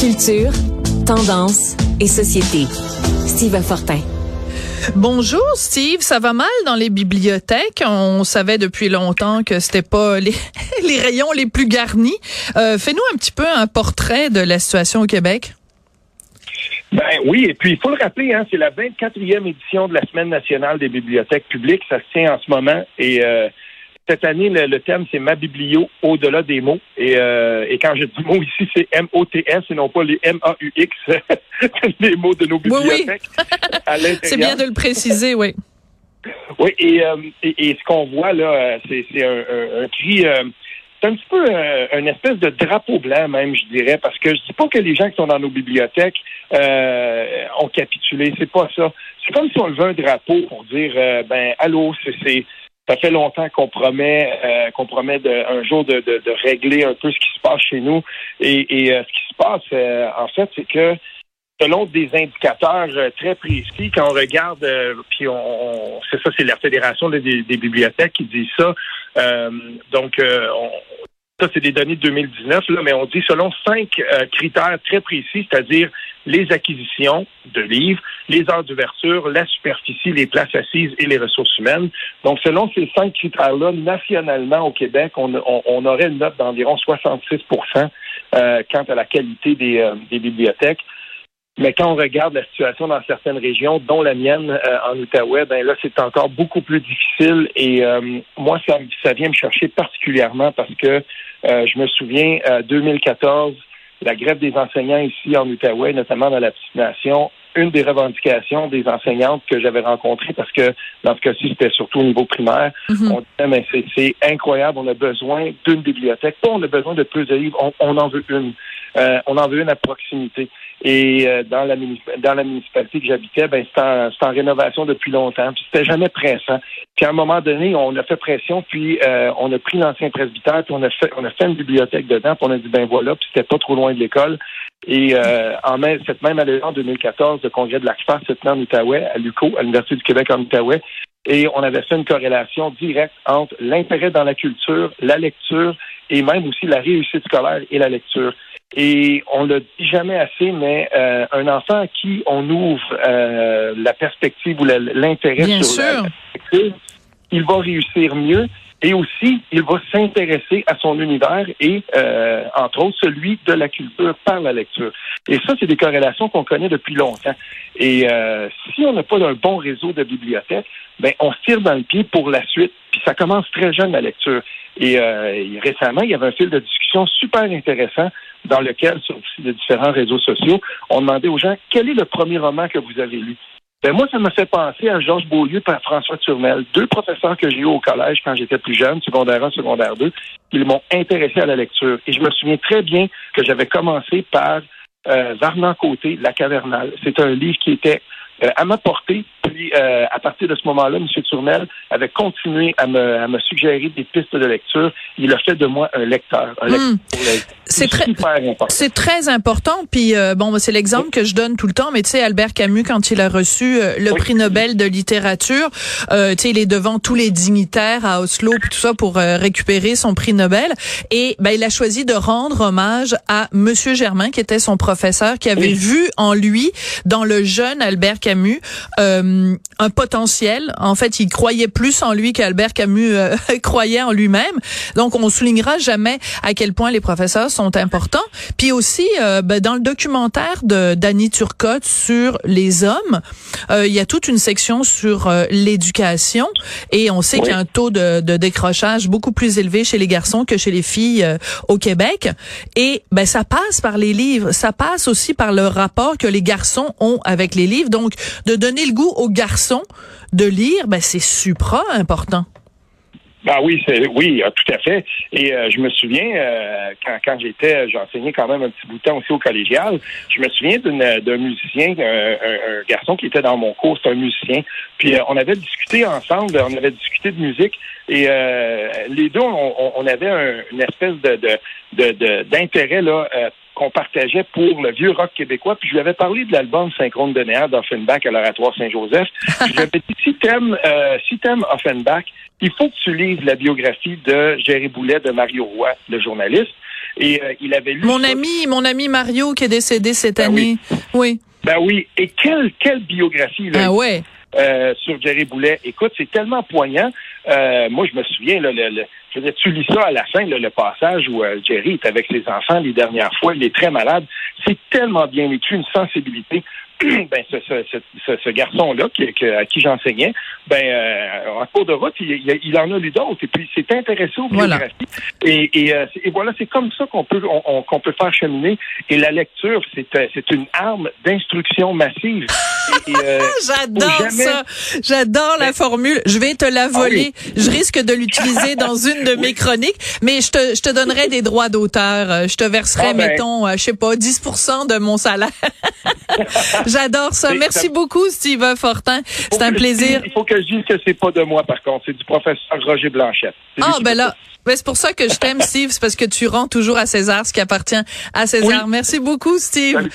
Culture, tendance et société. Steve Fortin. Bonjour Steve, ça va mal dans les bibliothèques? On savait depuis longtemps que c'était pas les, les, rayons les plus garnis. Euh, Fais-nous un petit peu un portrait de la situation au Québec. Ben oui, et puis il faut le rappeler, hein, c'est la 24e édition de la Semaine nationale des bibliothèques publiques. Ça se tient en ce moment et euh, cette année, le, thème, c'est ma biblio au-delà des mots. Et, euh, et quand je dis mots ici, c'est M-O-T-S et non pas les M-A-U-X, les mots de nos bibliothèques. Oui, c'est bien de le préciser, oui. Oui, et, euh, et, ce qu'on voit là, c'est un, un, cri. Euh, c'est un petit peu une espèce de drapeau blanc même, je dirais, parce que je dis pas que les gens qui sont dans nos bibliothèques ont capitulé, c'est pas ça. C'est comme si on levait un drapeau pour dire, ben, allô, c'est ça fait longtemps qu'on promet euh, qu'on promet de, un jour de, de, de, régler un peu ce qui se passe chez nous. Et, et euh, ce qui se passe, euh, en fait, c'est que selon des indicateurs très précis, quand on regarde, puis on, c'est ça, c'est la Fédération des, des, bibliothèques qui dit ça. donc, on, ça, c'est des données de 2019, là, mais on dit selon cinq euh, critères très précis, c'est-à-dire les acquisitions de livres, les heures d'ouverture, la superficie, les places assises et les ressources humaines. Donc, selon ces cinq critères-là, nationalement au Québec, on, aurait une note d'environ 66% euh, quant à la qualité des, euh, des bibliothèques. Mais quand on regarde la situation dans certaines régions, dont la mienne euh, en Outaouais, ben là, c'est encore beaucoup plus difficile. Et euh, moi, ça, ça vient me chercher particulièrement parce que euh, je me souviens, 2014, la grève des enseignants ici en Outaouais, notamment dans la petite nation, une des revendications des enseignantes que j'avais rencontrées, parce que dans ce cas-ci, c'était surtout au niveau primaire, mhm. on disait, mais c'est incroyable, on a besoin d'une bibliothèque. Pas on a besoin de plus de livres, on, on en veut une. on en veut une à proximité. Et euh, dans, la, dans la municipalité que j'habitais, ben, c'était en, en, rénovation depuis longtemps. Puis c'était jamais pressant. Puis à un moment donné, on a fait pression, puis euh, on a pris l'ancien presbytère, puis on a fait on a fait une bibliothèque dedans, puis on a dit ben voilà, puis c'était pas trop loin de l'école. Et euh, en mai, cette même année en 2014, le congrès de l'ACFA se tenait en Outaouais, à l'UCO, à l'Université du Québec en Outaouais. Et on avait fait une corrélation directe entre l'intérêt dans la culture, la lecture et même aussi la réussite scolaire et la lecture. Et on le dit jamais assez, mais euh, un enfant à qui on ouvre euh, la perspective ou l'intérêt sur la perspective, il va réussir mieux et aussi il va s'intéresser à son univers et euh, entre autres celui de la culture par la lecture. Et ça, c'est des corrélations qu'on connaît depuis longtemps. Et si on n'a pas un bon réseau de bibliothèques, ben on se tire dans le pied pour la suite. Puis ça commence très jeune la lecture. Et, récemment, il y avait un fil de discussion super intéressant dans lequel, sur de différents réseaux sociaux, on demandait aux gens quel est le premier roman que vous avez lu? Ben moi, ça me fait penser à Georges Beaulieu et à François Turmel, deux professeurs que j'ai eu au collège quand j'étais plus jeune, secondaire 1, secondaire 2, qui m'ont intéressé à la lecture. Et je me souviens très bien que j'avais commencé par euh, Varnan Côté, La Cavernale. C'est un livre qui était euh, à ma portée puis, euh, à partir de ce moment-là, M. Tournel avait continué à me, à me, suggérer des pistes de lecture. Il a fait de moi un lecteur. Un lecteur hmm. C'est très, c'est très important. Puis euh, bon, c'est l'exemple que je donne tout le temps. Mais tu sais, Albert Camus, quand il a reçu euh, le prix Nobel de littérature, euh, tu sais, il est devant tous les dignitaires à Oslo puis tout ça pour récupérer son prix Nobel. Et ben, il a choisi de rendre hommage à Monsieur Germain, qui était son professeur, qui avait vu en lui, dans le jeune Albert Camus, euh, un potentiel. En fait, il croyait plus en lui qu'Albert Camus euh, croyait en lui-même. Donc, on soulignera jamais à quel point les professeurs sont importants. Puis aussi, euh, ben, dans le documentaire de Danny Turcotte sur les hommes, il y a toute une section sur l'éducation et on sait qu'il y a un taux de, de, décrochage beaucoup plus élevé chez les garçons que chez les filles au Québec. Et ben ça passe par les livres, ça passe aussi par le rapport que les garçons ont avec les livres. Donc, de donner le goût aux garçons de lire, ben c'est supra important. Ben oui, oui, euh, tout à fait. Et euh, je me souviens euh, quand, j'étais, j'enseignais quand même un petit bout de temps aussi au collégial. Je me souviens d'un musicien, un, garçon qui était dans mon cours, c'est un musicien. Puis on avait discuté ensemble, on avait discuté de musique. Et les deux, on, avait une espèce de d'intérêt là qu'on partageait pour le vieux rock québécois. Puis je lui avais parlé de l'album Synchrone de Néa d'Offenbach à l'Oratoire Saint-Joseph. je lui avais dit, si t'aimes, euh, si t'aimes Offenbach, il faut que tu lises la biographie de Géry Boulet de Mario Roy, le journaliste. Et il avait lu. Mon ami, mon ami Mario qui est décédé cette ben année. Oui. Ben oui. Et quelle quelle biographie là. Ah ouais. sur Jerry Boulet. Écoute, c'est tellement poignant. Moi, je me souviens, là, le, je veux tu lis ça à la fin, le passage où Jerry est avec ses enfants les dernières fois, il est très malade. C'est tellement bien écrit, une sensibilité. ben, ce, ce, ce, garçon-là, qui, à qui j'enseignais, ben, euh, en cours de route, il, il, en a lu d'autres. Et puis, s'est intéressé aux biographies. Et, et, euh, et, voilà, c'est comme ça qu'on peut on, qu'on peut faire cheminer. Et la lecture, c'est euh, c'est une arme d'instruction massive. J'adore ça. J'adore la formule. Je vais te la ah voler. Je risque de l'utiliser dans une de mes chroniques, mais je te, je te donnerai des droits d'auteur. Je te verserai, ah ben. mettons, je sais pas, 10% de mon salaire. J'adore ça. Merci beaucoup, Steve Fortin. C'est un plaisir. Il faut que je dise que c'est pas de moi, par contre. C'est du professeur Roger Blanchette. Ah, ben là. Ben c'est pour ça que je t'aime, Steve. C'est parce que tu rends toujours à César ce qui appartient à César. Merci beaucoup, Steve.